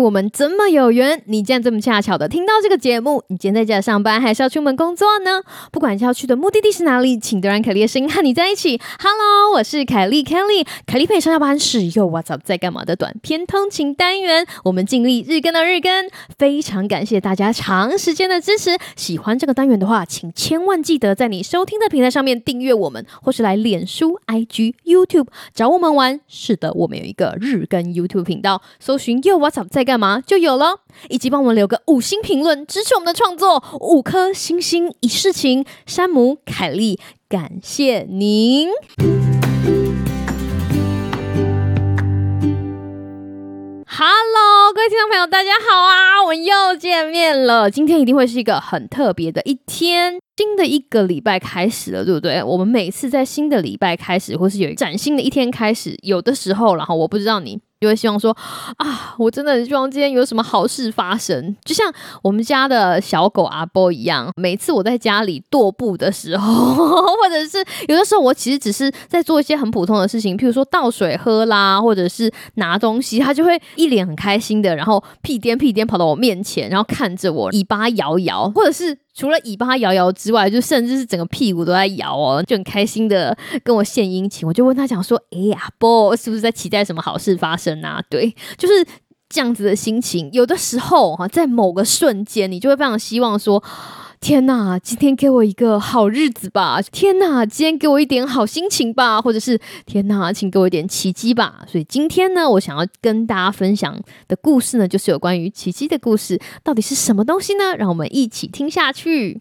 我们这么有缘，你竟然这么恰巧的听到这个节目。你今天在家上班，还是要出门工作呢？不管要去的目的地是哪里，请都让凯莉的声音和你在一起。Hello，我是凯莉，Kelly。凯莉陪上下班是又 What's up 在干嘛的短篇通勤单元。我们尽力日更到日更，非常感谢大家长时间的支持。喜欢这个单元的话，请千万记得在你收听的平台上面订阅我们，或是来脸书、IG、YouTube 找我们玩。是的，我们有一个日更 YouTube 频道，搜寻又 What 在干。嘛就有了，以及帮我们留个五星评论，支持我们的创作，五颗星星一世情。山姆凯莉，感谢您。Hello，各位听众朋友，大家好啊，我们又见面了。今天一定会是一个很特别的一天，新的一个礼拜开始了，对不对？我们每次在新的礼拜开始，或是有崭新的一天开始，有的时候，然后我不知道你。就会希望说啊，我真的很希望今天有什么好事发生，就像我们家的小狗阿波一样。每次我在家里踱步的时候，或者是有的时候，我其实只是在做一些很普通的事情，譬如说倒水喝啦，或者是拿东西，它就会一脸很开心的，然后屁颠屁颠跑到我面前，然后看着我，尾巴摇摇，或者是。除了尾巴摇摇之外，就甚至是整个屁股都在摇哦，就很开心的跟我献殷勤。我就问他讲说：“哎呀，波是不是在期待什么好事发生啊？”对，就是这样子的心情。有的时候哈，在某个瞬间，你就会非常希望说。天呐，今天给我一个好日子吧！天呐，今天给我一点好心情吧！或者是天呐，请给我一点奇迹吧！所以今天呢，我想要跟大家分享的故事呢，就是有关于奇迹的故事。到底是什么东西呢？让我们一起听下去。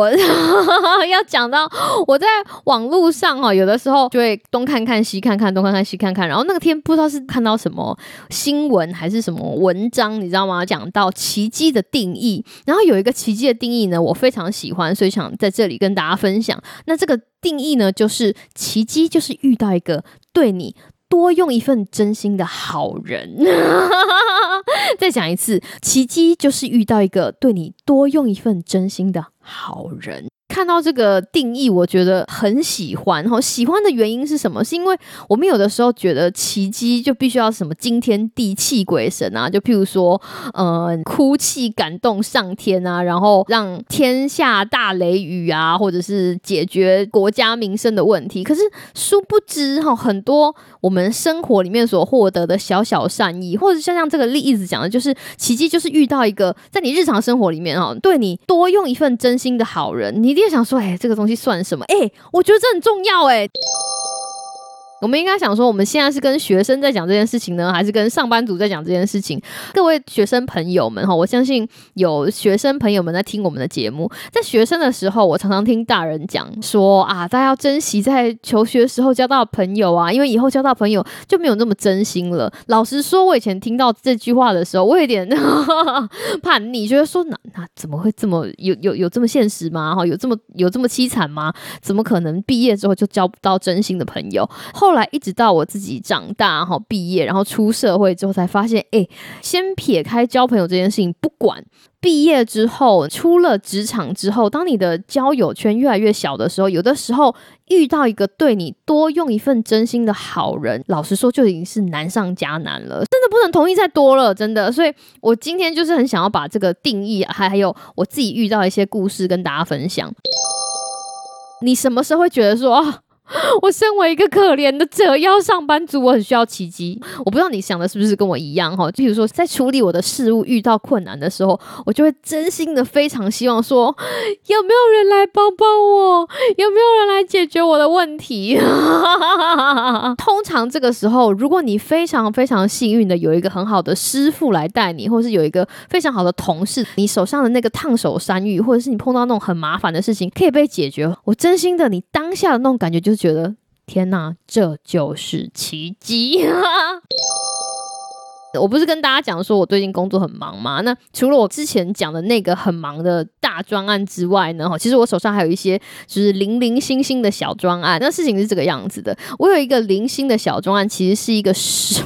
我 要讲到我在网络上哈，有的时候就会东看看西看看，东看看西看看。然后那个天不知道是看到什么新闻还是什么文章，你知道吗？讲到奇迹的定义，然后有一个奇迹的定义呢，我非常喜欢，所以想在这里跟大家分享。那这个定义呢，就是奇迹就是遇到一个对你多用一份真心的好人。再讲一次，奇迹就是遇到一个对你多用一份真心的好人。看到这个定义，我觉得很喜欢。哈，喜欢的原因是什么？是因为我们有的时候觉得奇迹就必须要什么惊天地泣鬼神啊，就譬如说，呃，哭泣感动上天啊，然后让天下大雷雨啊，或者是解决国家民生的问题。可是殊不知，哈，很多我们生活里面所获得的小小善意，或者像像这个例子讲的，就是奇迹就是遇到一个在你日常生活里面哈，对你多用一份真心的好人，你。一定想说，哎，这个东西算什么？哎，我觉得这很重要，哎。我们应该想说，我们现在是跟学生在讲这件事情呢，还是跟上班族在讲这件事情？各位学生朋友们哈，我相信有学生朋友们在听我们的节目。在学生的时候，我常常听大人讲说啊，大家要珍惜在求学时候交到的朋友啊，因为以后交到朋友就没有那么真心了。老实说，我以前听到这句话的时候，我有点 叛逆，觉得说那那怎么会这么有有有这么现实吗？哈，有这么有这么凄惨吗？怎么可能毕业之后就交不到真心的朋友？后后来一直到我自己长大，哈，毕业，然后出社会之后，才发现，哎，先撇开交朋友这件事情不管，毕业之后，出了职场之后，当你的交友圈越来越小的时候，有的时候遇到一个对你多用一份真心的好人，老实说就已经是难上加难了，真的不能同意再多了，真的。所以我今天就是很想要把这个定义，还还有我自己遇到一些故事跟大家分享。你什么时候会觉得说啊？我身为一个可怜的折腰上班族，我很需要奇迹。我不知道你想的是不是跟我一样哈？就比如说，在处理我的事务遇到困难的时候，我就会真心的非常希望说，有没有人来帮帮我？有没有人来解决我的问题？通常这个时候，如果你非常非常幸运的有一个很好的师傅来带你，或是有一个非常好的同事，你手上的那个烫手山芋，或者是你碰到那种很麻烦的事情可以被解决，我真心的，你当下的那种感觉就是。觉得天哪，这就是奇迹！我不是跟大家讲说我最近工作很忙吗？那除了我之前讲的那个很忙的大专案之外呢，哈其实我手上还有一些就是零零星星的小专案。那事情是这个样子的，我有一个零星的小专案，其实是一个是。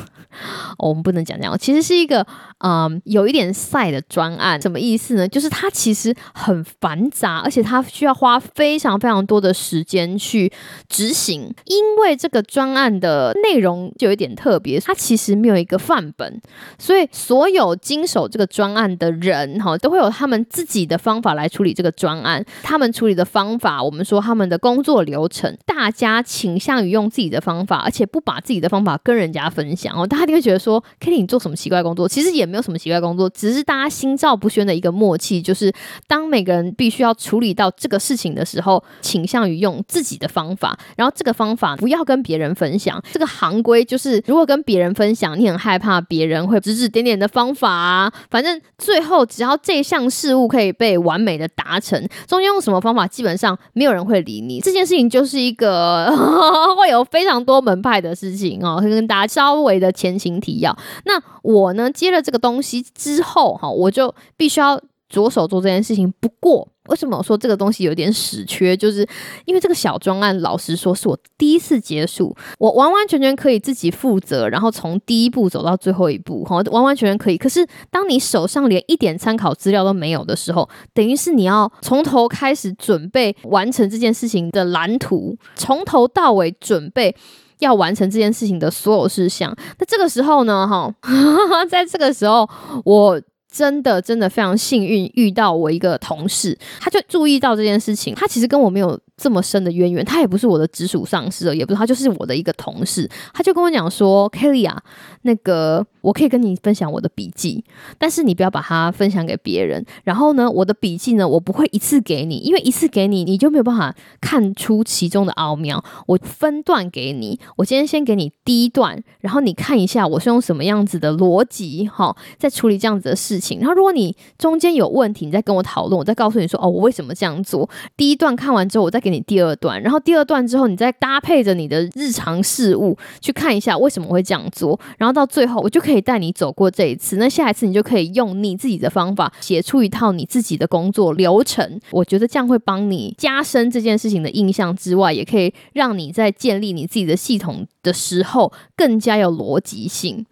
我们不能讲这样，其实是一个嗯，有一点赛的专案，什么意思呢？就是它其实很繁杂，而且它需要花非常非常多的时间去执行。因为这个专案的内容就有一点特别，它其实没有一个范本，所以所有经手这个专案的人哈，都会有他们自己的方法来处理这个专案。他们处理的方法，我们说他们的工作流程，大家倾向于用自己的方法，而且不把自己的方法跟人家分享哦，大家就会觉得说。Kelly，你做什么奇怪工作？其实也没有什么奇怪工作，只是大家心照不宣的一个默契，就是当每个人必须要处理到这个事情的时候，倾向于用自己的方法，然后这个方法不要跟别人分享。这个行规就是，如果跟别人分享，你很害怕别人会指指点点的方法啊。反正最后只要这项事物可以被完美的达成，中间用什么方法，基本上没有人会理你。这件事情就是一个 会有非常多门派的事情哦，会跟大家稍微的前情提要。那我呢，接了这个东西之后，哈，我就必须要着手做这件事情。不过，为什么我说这个东西有点死缺？就是因为这个小专案，老实说是我第一次结束，我完完全全可以自己负责，然后从第一步走到最后一步，哈，完完全全可以。可是，当你手上连一点参考资料都没有的时候，等于是你要从头开始准备完成这件事情的蓝图，从头到尾准备。要完成这件事情的所有事项，那这个时候呢，哈，在这个时候，我真的真的非常幸运遇到我一个同事，他就注意到这件事情，他其实跟我没有。这么深的渊源，他也不是我的直属上司，也不是他，就是我的一个同事。他就跟我讲说：“Kelly 啊，那个我可以跟你分享我的笔记，但是你不要把它分享给别人。然后呢，我的笔记呢，我不会一次给你，因为一次给你，你就没有办法看出其中的奥妙。我分段给你，我今天先给你第一段，然后你看一下我是用什么样子的逻辑，哈，在处理这样子的事情。然后如果你中间有问题，你再跟我讨论，我再告诉你说，哦，我为什么这样做。第一段看完之后，我再。给你第二段，然后第二段之后，你再搭配着你的日常事务去看一下为什么会这样做，然后到最后我就可以带你走过这一次。那下一次你就可以用你自己的方法写出一套你自己的工作流程。我觉得这样会帮你加深这件事情的印象之外，也可以让你在建立你自己的系统的时候更加有逻辑性。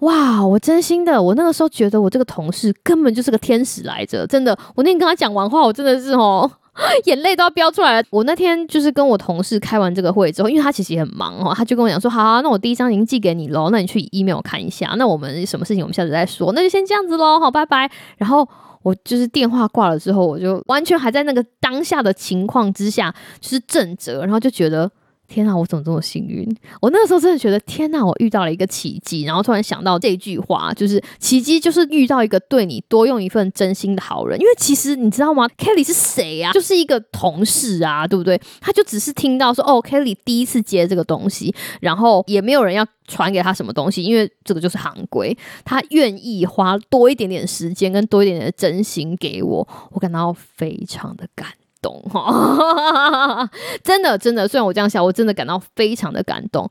哇，我真心的，我那个时候觉得我这个同事根本就是个天使来着，真的。我那天跟他讲完话，我真的是哦。眼泪都要飙出来了。我那天就是跟我同事开完这个会之后，因为他其实也很忙哦，他就跟我讲说：“好啊，那我第一张已经寄给你喽，那你去 email 看一下。那我们什么事情我们下次再说，那就先这样子喽，好，拜拜。”然后我就是电话挂了之后，我就完全还在那个当下的情况之下，就是震慑，然后就觉得。天啊，我怎么这么幸运？我那个时候真的觉得，天啊，我遇到了一个奇迹。然后突然想到这句话，就是奇迹就是遇到一个对你多用一份真心的好人。因为其实你知道吗？Kelly 是谁啊？就是一个同事啊，对不对？他就只是听到说，哦，Kelly 第一次接这个东西，然后也没有人要传给他什么东西，因为这个就是行规。他愿意花多一点点时间跟多一点点真心给我，我感到非常的感懂哈，真的真的，虽然我这样想，我真的感到非常的感动。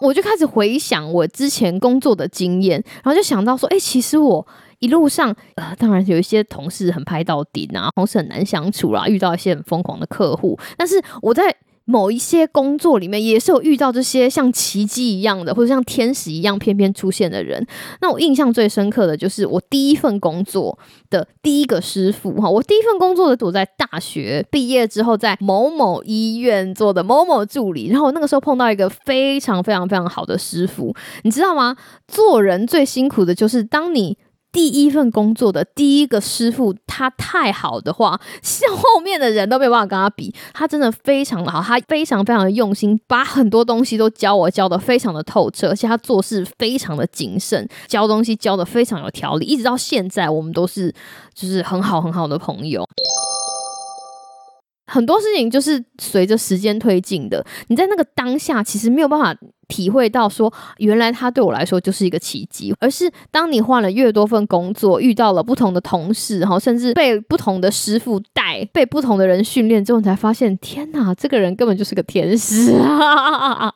我就开始回想我之前工作的经验，然后就想到说，哎、其实我一路上，呃，当然有一些同事很拍到顶啊，同事很难相处啦，遇到一些很疯狂的客户，但是我在。某一些工作里面也是有遇到这些像奇迹一样的，或者像天使一样翩翩出现的人。那我印象最深刻的就是我第一份工作的第一个师傅哈，我第一份工作的躲在大学毕业之后，在某某医院做的某某助理。然后我那个时候碰到一个非常非常非常好的师傅，你知道吗？做人最辛苦的就是当你。第一份工作的第一个师傅，他太好的话，像 后面的人都没有办法跟他比。他真的非常的好，他非常非常的用心，把很多东西都教我，教的非常的透彻，而且他做事非常的谨慎，教东西教的非常有条理。一直到现在，我们都是就是很好很好的朋友。很多事情就是随着时间推进的，你在那个当下其实没有办法体会到说，原来他对我来说就是一个奇迹，而是当你换了越多份工作，遇到了不同的同事，然后甚至被不同的师傅带，被不同的人训练之后，你才发现，天哪，这个人根本就是个天使啊！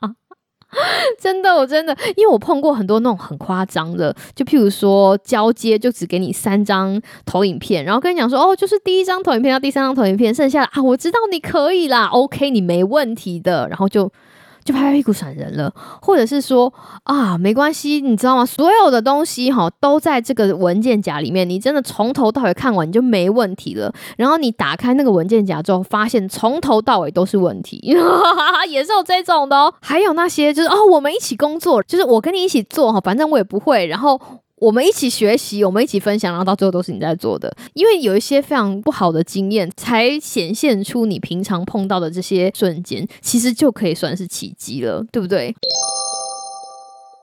真的，我真的，因为我碰过很多那种很夸张的，就譬如说交接就只给你三张投影片，然后跟你讲说，哦，就是第一张投影片到第三张投影片，剩下的啊，我知道你可以啦，OK，你没问题的，然后就。就拍拍屁股闪人了，或者是说啊，没关系，你知道吗？所有的东西哈都在这个文件夹里面，你真的从头到尾看完你就没问题了。然后你打开那个文件夹之后，发现从头到尾都是问题，也是有这种的哦。还有那些就是哦，我们一起工作，就是我跟你一起做哈，反正我也不会，然后。我们一起学习，我们一起分享，然后到最后都是你在做的。因为有一些非常不好的经验，才显现出你平常碰到的这些瞬间，其实就可以算是奇迹了，对不对？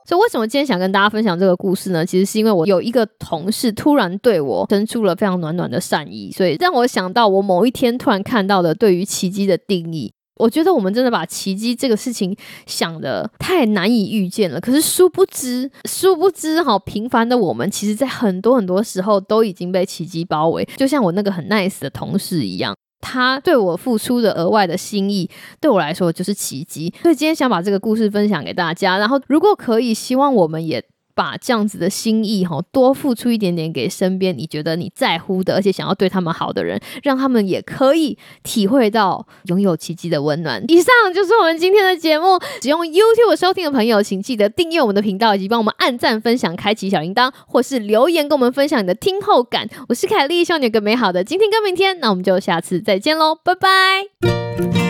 所以为什么今天想跟大家分享这个故事呢？其实是因为我有一个同事突然对我伸出了非常暖暖的善意，所以让我想到我某一天突然看到的对于奇迹的定义。我觉得我们真的把奇迹这个事情想得太难以预见了。可是殊不知，殊不知，好平凡的我们，其实在很多很多时候都已经被奇迹包围。就像我那个很 nice 的同事一样，他对我付出的额外的心意，对我来说就是奇迹。所以今天想把这个故事分享给大家。然后，如果可以，希望我们也。把这样子的心意哈，多付出一点点给身边你觉得你在乎的，而且想要对他们好的人，让他们也可以体会到拥有奇迹的温暖。以上就是我们今天的节目。只用 YouTube 收听的朋友，请记得订阅我们的频道，以及帮我们按赞、分享、开启小铃铛，或是留言跟我们分享你的听后感。我是凯莉，希望你有个美好的今天跟明天。那我们就下次再见喽，拜拜。